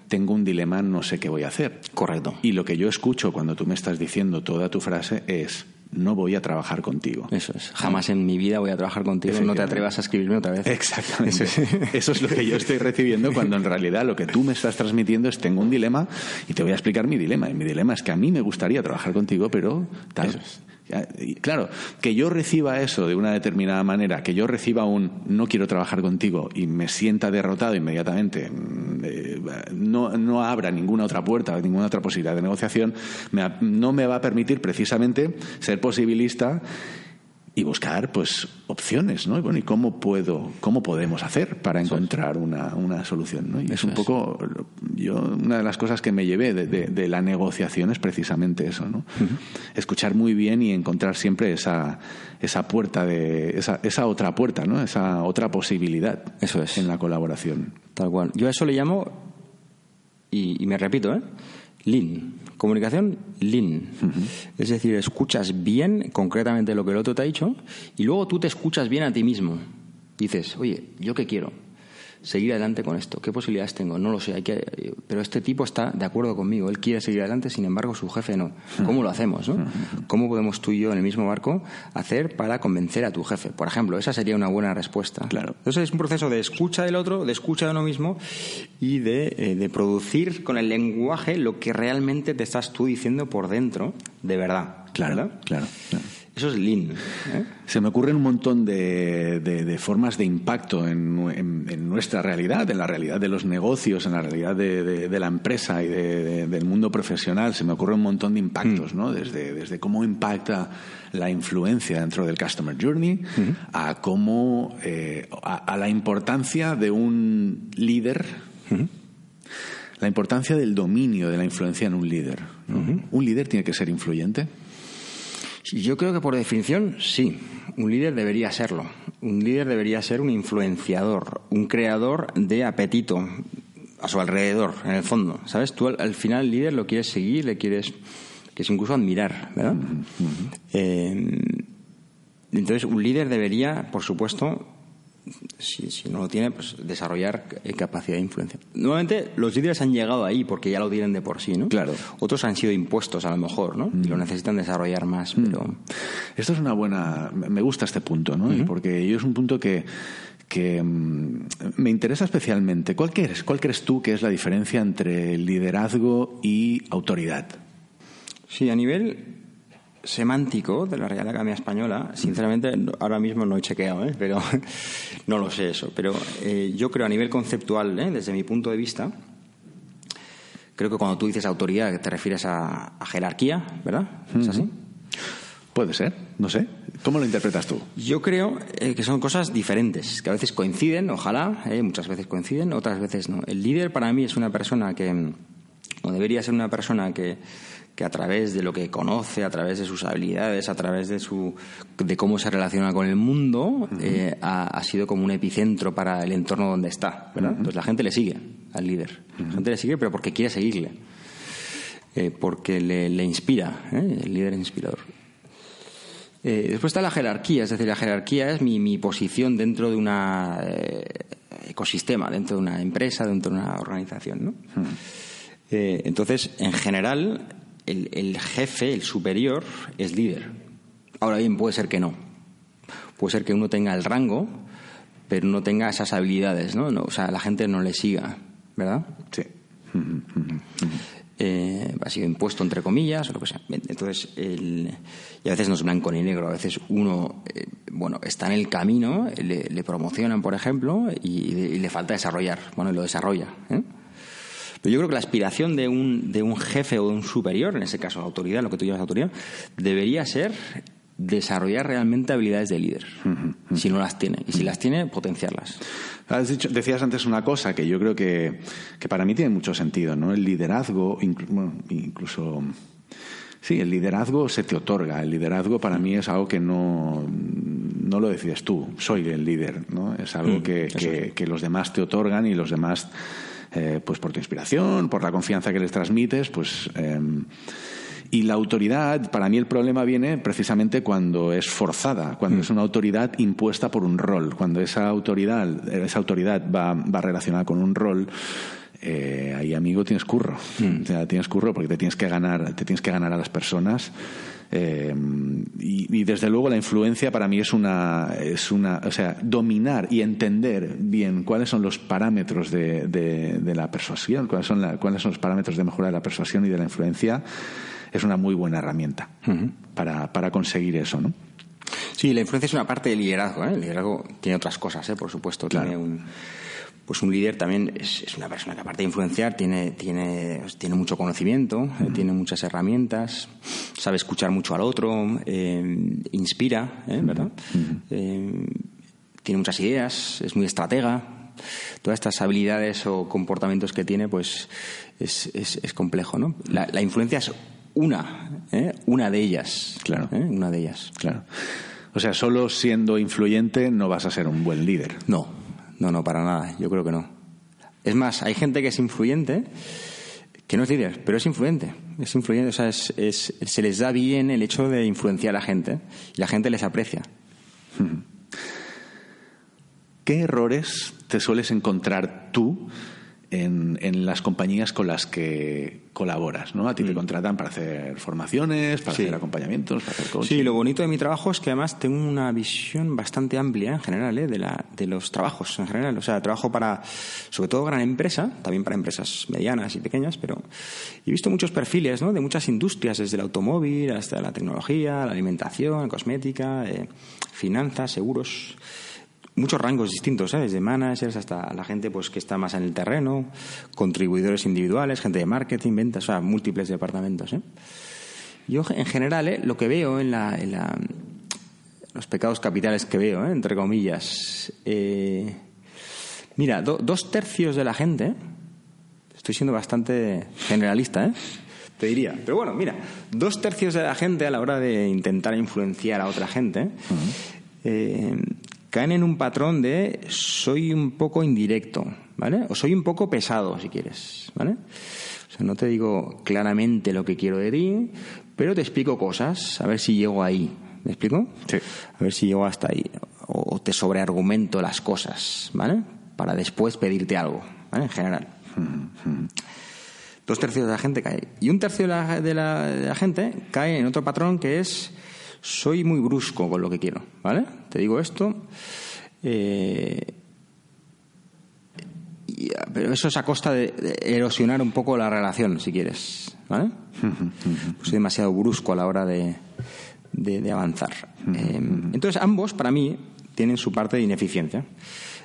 tengo un dilema, no sé qué voy a hacer. Correcto. Y lo que yo escucho cuando tú me estás diciendo toda tu frase es, no voy a trabajar contigo. Eso es. Jamás en mi vida voy a trabajar contigo. No te atrevas a escribirme otra vez. Exactamente. Eso es. Eso es lo que yo estoy recibiendo cuando en realidad lo que tú me estás transmitiendo es tengo un dilema y te voy a explicar mi dilema. Y mi dilema es que a mí me gustaría trabajar contigo, pero tal. Es. Claro, que yo reciba eso de una determinada manera, que yo reciba un no quiero trabajar contigo y me sienta derrotado inmediatamente, mm, eh, no, no abra ninguna otra puerta, ninguna otra posibilidad de negociación, no me va a permitir precisamente ser posibilista y buscar pues opciones, ¿no? Y bueno, ¿y cómo puedo, cómo podemos hacer para encontrar una, una solución, ¿no? Y es un poco yo una de las cosas que me llevé de, de- de la negociación es precisamente eso, ¿no? Escuchar muy bien y encontrar siempre esa esa puerta de esa, esa otra puerta, ¿no? Esa otra posibilidad Eso es. en la colaboración. Tal cual. Yo a eso le llamo, y, y me repito, ¿eh? Lean. Comunicación lean. Es decir, escuchas bien concretamente lo que el otro te ha dicho y luego tú te escuchas bien a ti mismo. Dices, oye, ¿yo qué quiero? Seguir adelante con esto. ¿Qué posibilidades tengo? No lo sé. Hay que, pero este tipo está de acuerdo conmigo. Él quiere seguir adelante, sin embargo, su jefe no. ¿Cómo lo hacemos? No? ¿Cómo podemos tú y yo en el mismo barco hacer para convencer a tu jefe? Por ejemplo, esa sería una buena respuesta. Claro. Entonces es un proceso de escucha del otro, de escucha de uno mismo y de, eh, de producir con el lenguaje lo que realmente te estás tú diciendo por dentro, de verdad. Claro, ¿verdad? claro. claro. Eso es lean. ¿eh? Se me ocurren un montón de, de- de formas de impacto en, nu- en- en nuestra realidad, en la realidad de los negocios, en la realidad de, la empresa y de- de- del mundo profesional. Se me ocurre un montón de impactos, ¿no? Desde, desde cómo impacta la influencia dentro del Customer Journey a cómo, eh, a, a la importancia de un líder. La importancia del dominio de la influencia en un líder. ¿no? ¿Un líder tiene que ser influyente? Yo creo que por definición sí, un líder debería serlo. Un líder debería ser un influenciador, un creador de apetito a su alrededor, en el fondo. ¿Sabes? Tú al, al final el líder lo quieres seguir, le quieres, quieres incluso admirar, ¿verdad? Eh, entonces un líder debería, por supuesto, si, si no lo tiene, pues desarrollar eh, capacidad de influencia. Nuevamente, los líderes han llegado ahí porque ya lo tienen de por sí, ¿no? Claro. Otros han sido impuestos a lo mejor, ¿no? Y lo necesitan desarrollar más, pero... Esto es una buena. Me gusta este punto, ¿no? Porque yo es un punto que, que mm, me interesa especialmente. ¿Cuál crees, ¿Cuál crees tú que es la diferencia entre liderazgo y autoridad? Sí, a nivel semántico de la Real Academia Española, sinceramente ahora mismo no he chequeado, ¿eh? pero no lo sé eso. Pero eh, yo creo a nivel conceptual, ¿eh? desde mi punto de vista, creo que cuando tú dices autoridad te refieres a, a jerarquía, ¿verdad? ¿Es así? Puede ser, no sé. ¿Cómo lo interpretas tú? Yo creo eh, que son cosas diferentes, que a veces coinciden, ojalá, eh, muchas veces coinciden, otras veces no. El líder para mí es una persona que, o debería ser una persona que, que a través de lo que conoce, a través de sus habilidades, a través de su de cómo se relaciona con el mundo, eh, ha, sido como un epicentro para el entorno donde está, ¿verdad? Entonces la gente le sigue al líder, la gente le sigue, pero porque quiere seguirle, eh, porque le, le inspira, ¿eh? el líder es inspirador. después está la jerarquía, es decir, la jerarquía es mi, mi posición dentro de un ecosistema, dentro de una empresa, dentro de una organización, ¿no? entonces, en general, el, jefe, el superior, es líder. Ahora bien, puede ser que no. Puede ser que uno tenga el rango, pero no tenga esas habilidades, ¿no? o sea, la gente no le siga, ¿verdad? Sí. Eh, ha sido impuesto entre comillas o lo que sea. Entonces, y a veces no es blanco ni negro, a veces uno, eh, bueno, está en el camino, le, promocionan, por ejemplo, y, y, le falta desarrollar. Bueno, y lo desarrolla. ¿eh? Pero yo creo que la aspiración de un, de un jefe o de un superior, en ese caso autoridad, lo que tú llamas autoridad, debería ser desarrollar realmente habilidades de líder, si no las tiene. Y si las tiene, potenciarlas. Has dicho, decías antes una cosa que yo creo que, que para mí tiene mucho sentido, ¿no? El liderazgo, incluso... Sí, el liderazgo se te otorga. El liderazgo para mí es algo que no, no lo decides tú. Soy el líder, ¿no? Es algo mm, que, que, los demás te otorgan y los demás eh, pues por tu inspiración, por la confianza que les transmites, pues... Em, y la autoridad, para mí el problema viene precisamente cuando es forzada, cuando mm. es una autoridad impuesta por un rol, cuando esa autoridad, esa autoridad va, va relacionada con un rol, eh, ahí amigo tienes curro, mm. o sea, tienes curro porque te tienes que ganar, te tienes que ganar a las personas eh, y, desde luego la influencia para mí es una, es una, o sea, dominar y entender bien cuáles son los parámetros de, de, la persuasión, cuáles son, cuáles son los parámetros de mejora de la persuasión y de la influencia, es una muy buena herramienta para, para conseguir eso, ¿no? Sí, la influencia es una parte del liderazgo. ¿eh? El liderazgo tiene otras cosas, ¿eh? por supuesto. Tiene un, pues un líder también es, una persona que aparte de influenciar tiene, tiene, tiene mucho conocimiento, eh, tiene muchas herramientas, sabe escuchar mucho al otro, eh, inspira, ¿eh? ¿verdad? tiene muchas ideas, es muy estratega. Todas estas habilidades o comportamientos que tiene, pues es, es, complejo, ¿no? La, la, influencia es una, una de ellas. Claro. Una de ellas. Claro. O sea, solo siendo influyente no vas a ser un buen líder. No, no, no, para nada. Yo creo que no. Es más, hay gente que es influyente, que no es líder, pero es influyente. Es influyente, o sea, es, se les da bien el hecho de influenciar a la gente y la gente les aprecia. ¿Qué errores te sueles encontrar tú en, en, las compañías con las que colaboras, ¿no? A ti te mm. contratan para hacer formaciones, para hacer acompañamientos, para hacer coaching. Sí, lo bonito de mi trabajo es que además tengo una visión bastante amplia en general, ¿eh? de, la, de los trabajos en general. O sea, trabajo para, sobre todo, gran empresa, también para empresas medianas y pequeñas, pero he visto muchos perfiles, ¿no? De muchas industrias, desde el automóvil hasta la tecnología, la alimentación, cosmética, eh, finanzas, seguros muchos rangos distintos, ¿eh? desde managers hasta la gente pues que está más en el terreno, contribuidores individuales, gente de marketing, ventas, o sea, múltiples departamentos. ¿eh? Yo, en general, ¿eh? lo que veo en, la, en la, los pecados capitales que veo, ¿eh? entre comillas, eh, mira, dos tercios de la gente, estoy siendo bastante generalista, ¿eh? te diría. Pero bueno, mira, dos tercios de la gente a la hora de intentar influenciar a otra gente, eh, caen en un patrón de soy un poco indirecto, ¿vale? O soy un poco pesado, si quieres, ¿vale? O sea, no te digo claramente lo que quiero de ti, pero te explico cosas, a ver si llego ahí. ¿Me explico? Sí. A ver si llego hasta ahí. O te sobreargumento las cosas, ¿vale? Para después pedirte algo, ¿vale? En general. Dos tercios de la gente cae. Y un tercio de la, de la gente cae en otro patrón que es soy muy brusco con lo que quiero, ¿vale? Te digo esto. Eh, pero eso es a costa de, erosionar un poco la relación, si quieres, ¿vale? Pues soy demasiado brusco a la hora de, de, avanzar. Eh, entonces, ambos, para mí, tienen su parte de ineficiencia.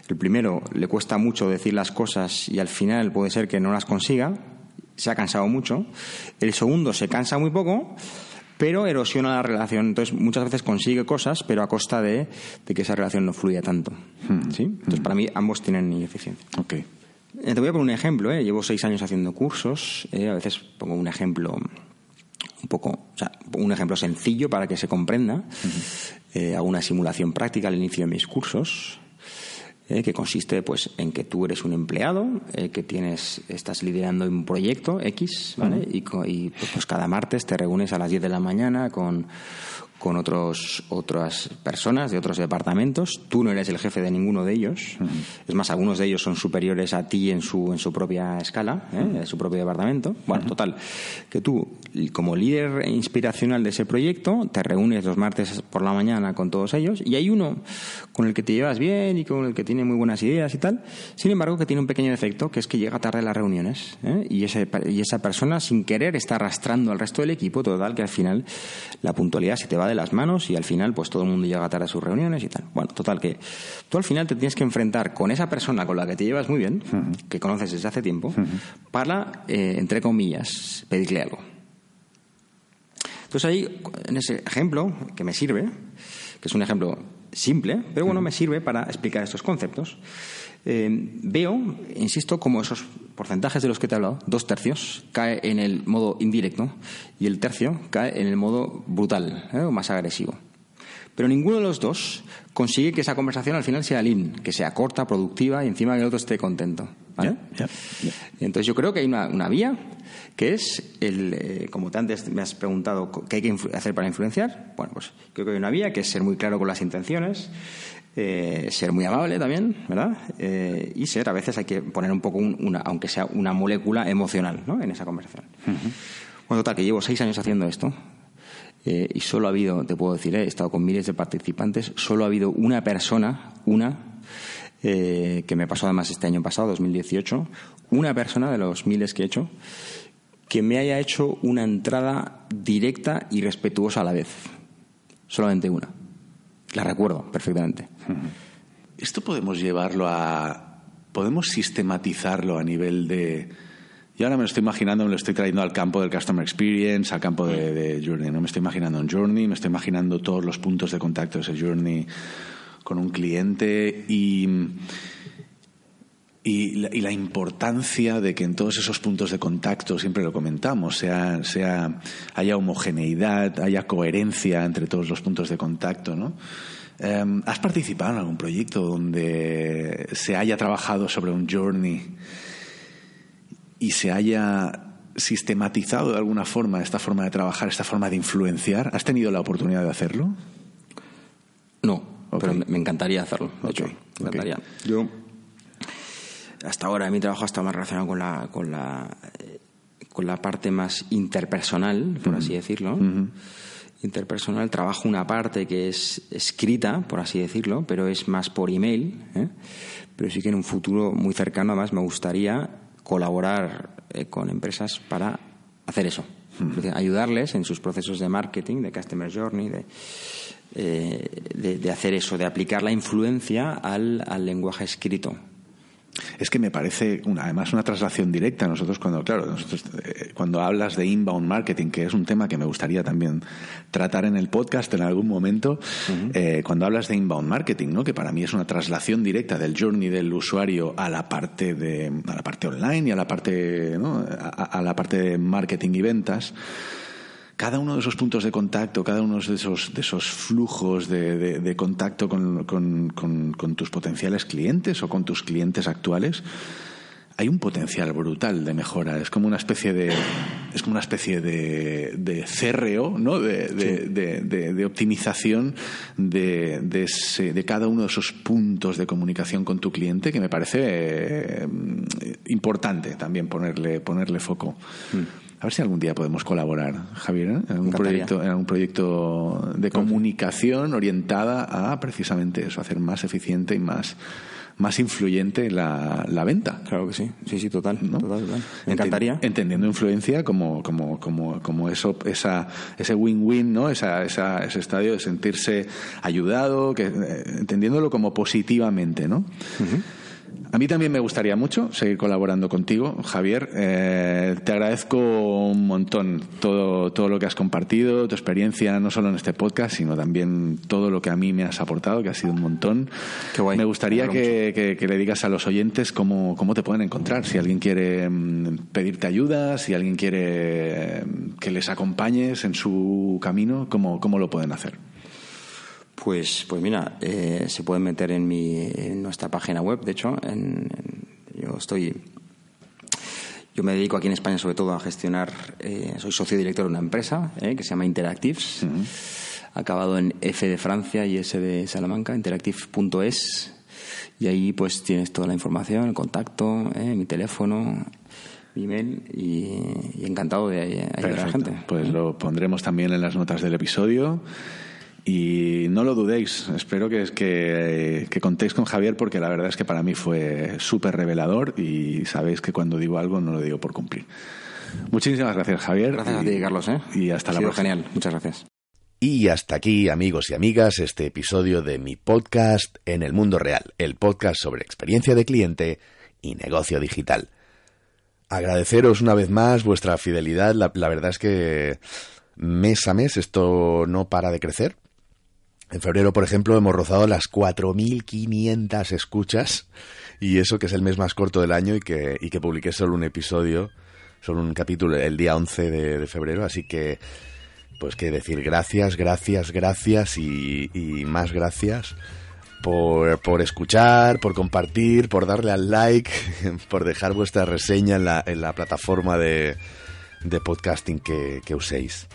El primero le cuesta mucho decir las cosas y al final puede ser que no las consiga, se ha cansado mucho. El segundo se cansa muy poco pero erosiona la relación. Entonces, muchas veces consigue cosas, pero a costa de, que esa relación no fluya tanto. Hmm. ¿sí? Entonces, para mí, ambos tienen ineficiencia. Okay. Eh, te voy a poner un ejemplo. ¿eh? Llevo seis años haciendo cursos. ¿eh? A veces pongo un ejemplo un poco, o sea, un ejemplo sencillo para que se comprenda. Eh, hago una simulación práctica al inicio de mis cursos. Eh, que consiste pues en que tú eres un empleado eh, que tienes estás liderando un proyecto X ¿vale? y, y, pues cada martes te reúnes a las 10 de la mañana con con otros otras personas de otros departamentos. Tú no eres el jefe de ninguno de ellos. Es más algunos de ellos son superiores a ti en su en su propia escala ¿eh? en su propio departamento. Bueno total que tú como líder inspiracional de ese proyecto te reúnes los martes por la mañana con todos ellos y hay uno con el que te llevas bien y con el que tiene muy buenas ideas y tal sin embargo que tiene un pequeño defecto que es que llega tarde a las reuniones ¿eh? y, ese, y esa persona sin querer está arrastrando al resto del equipo total que al final la puntualidad se te va de las manos y al final pues todo el mundo llega tarde a sus reuniones y tal. Bueno total que tú al final te tienes que enfrentar con esa persona con la que te llevas muy bien que conoces desde hace tiempo para eh, entre comillas pedirle algo. Entonces ahí, en ese ejemplo que me sirve, que es un ejemplo simple, pero bueno, me sirve para explicar estos conceptos, eh, veo, insisto, como esos porcentajes de los que te he hablado, dos tercios, cae en el modo indirecto y el tercio cae en el modo brutal ¿eh? o más agresivo. Pero ninguno de los dos consigue que esa conversación al final sea lean, que sea corta, productiva y encima que el otro esté contento. ¿vale? Entonces yo creo que hay una, una vía que es el, eh, como te antes me has preguntado, ¿qué hay que hacer para influenciar? Bueno, pues creo que hay una vía que es ser muy claro con las intenciones, eh, ser muy amable también, ¿verdad? Eh, y ser, a veces hay que poner un poco, un- una, aunque sea una molécula emocional, ¿no? En esa conversación. Bueno, total, que llevo seis años haciendo esto. eh, y solo ha habido, te puedo decir, he estado con miles de participantes, solo ha habido una persona, una, que me pasó además este año pasado, 2018, una persona de los miles que he hecho, que me haya hecho una entrada directa y respetuosa a la vez. Solamente una. La recuerdo perfectamente. Esto podemos llevarlo a. Podemos sistematizarlo a nivel de. Y ahora me lo estoy imaginando, me lo estoy trayendo al campo del Customer Experience, al campo de, Journey. No me estoy imaginando un Journey, me estoy imaginando todos los puntos de contacto de ese Journey con un cliente y. Y la, y la importancia de que en todos esos puntos de contacto, siempre lo comentamos, sea, sea, haya homogeneidad, haya coherencia entre todos los puntos de contacto, ¿no? Eh, ¿Has participado en algún proyecto donde se haya trabajado sobre un journey y se haya sistematizado de alguna forma esta forma de trabajar, esta forma de influenciar? ¿Has tenido la oportunidad de hacerlo? No, pero me, encantaría hacerlo. De hecho, me encantaría. Yo, hasta ahora, mi trabajo está más relacionado con la, con la, eh, con la parte más interpersonal, por así decirlo. Interpersonal, trabajo una parte que es escrita, por así decirlo, pero es más por email. ¿eh? Pero sí que en un futuro muy cercano, además, me gustaría colaborar eh, con empresas para hacer eso. Decir, ayudarles en sus procesos de marketing, de customer journey, de, eh, de, de hacer eso, de aplicar la influencia al, al lenguaje escrito. Es que me parece una, además una traslación directa. Nosotros cuando, claro, nosotros, eh, cuando hablas de inbound marketing, que es un tema que me gustaría también tratar en el podcast en algún momento, eh, cuando hablas de inbound marketing, ¿no? que para mí es una traslación directa del journey del usuario a la parte de a la parte online y a la parte ¿no? a, a la parte de marketing y ventas cada uno de esos puntos de contacto, cada uno de esos, de esos flujos de, de- de contacto con, con- con- con tus potenciales clientes o con tus clientes actuales, hay un potencial brutal de mejora. Es como una especie de, es como una especie de, de CRO, ¿no? De, de- de- de- de optimización ese- de cada uno de esos puntos de comunicación con tu cliente que me parece eh, importante también ponerle, ponerle foco. A ver si algún día podemos colaborar, Javier, ¿eh? en algún proyecto, en algún proyecto de comunicación orientada a precisamente eso, hacer más eficiente y más, más influyente la, la venta. Claro que sí, sí, sí, total. ¿no? total, total. Me encantaría. Entendiendo influencia como, como, como, como eso, esa, ese win-win, ¿no? Esa, esa, ese estadio de sentirse ayudado, que, eh, entendiéndolo como positivamente, ¿no? A mí también me gustaría mucho seguir colaborando contigo, Javier. Eh, te agradezco un montón todo, todo lo que has compartido, tu experiencia, no solo en este podcast, sino también todo lo que a mí me has aportado, que ha sido un montón. Me gustaría que, le digas a los oyentes cómo, cómo te pueden encontrar, si alguien quiere mm, pedirte ayuda, si alguien quiere mm, que les acompañes en su camino, cómo, cómo lo pueden hacer. Pues, pues mira, eh, se pueden meter en, mi, en nuestra página web, de hecho, en, yo estoy yo me dedico aquí en España sobre todo a gestionar, eh, soy socio director de una empresa eh, que se llama Interactives, acabado en F de Francia y S de Salamanca, interactive.es, y ahí pues tienes toda la información, el contacto, mi teléfono, mi email y, encantado de ayudar a la gente. Pues lo pondremos también en las notas del episodio. Y no lo dudéis, espero que, que, que contéis con Javier porque la verdad es que para mí fue súper revelador y sabéis que cuando digo algo no lo digo por cumplir. Muchísimas gracias, Javier. Gracias a ti, Carlos. ¿eh? Y hasta la próxima. Genial, muchas gracias. Y hasta aquí, amigos y amigas, este episodio de mi podcast En el Mundo Real, el podcast sobre experiencia de cliente y negocio digital. Agradeceros una vez más vuestra fidelidad. La, la verdad es que mes a mes esto no para de crecer en febrero, por ejemplo, hemos rozado las 4.500 escuchas y eso que es el mes más corto del año y que, y que publiqué solo un episodio, solo un capítulo el día 11 de, febrero, así que pues que decir gracias, gracias, gracias y, más gracias por, por, escuchar, por compartir, por darle al like, por dejar vuestra reseña en la, en la plataforma de, de podcasting que, que uséis.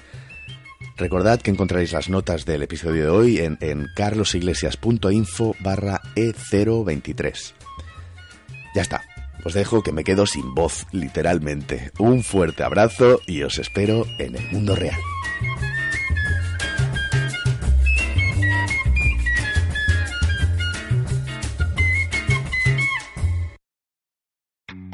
Recordad que encontraréis las notas del episodio de hoy en, en carlosiglesias.info barra E023. Ya está, os dejo que me quedo sin voz, literalmente. Un fuerte abrazo y os espero en el mundo real.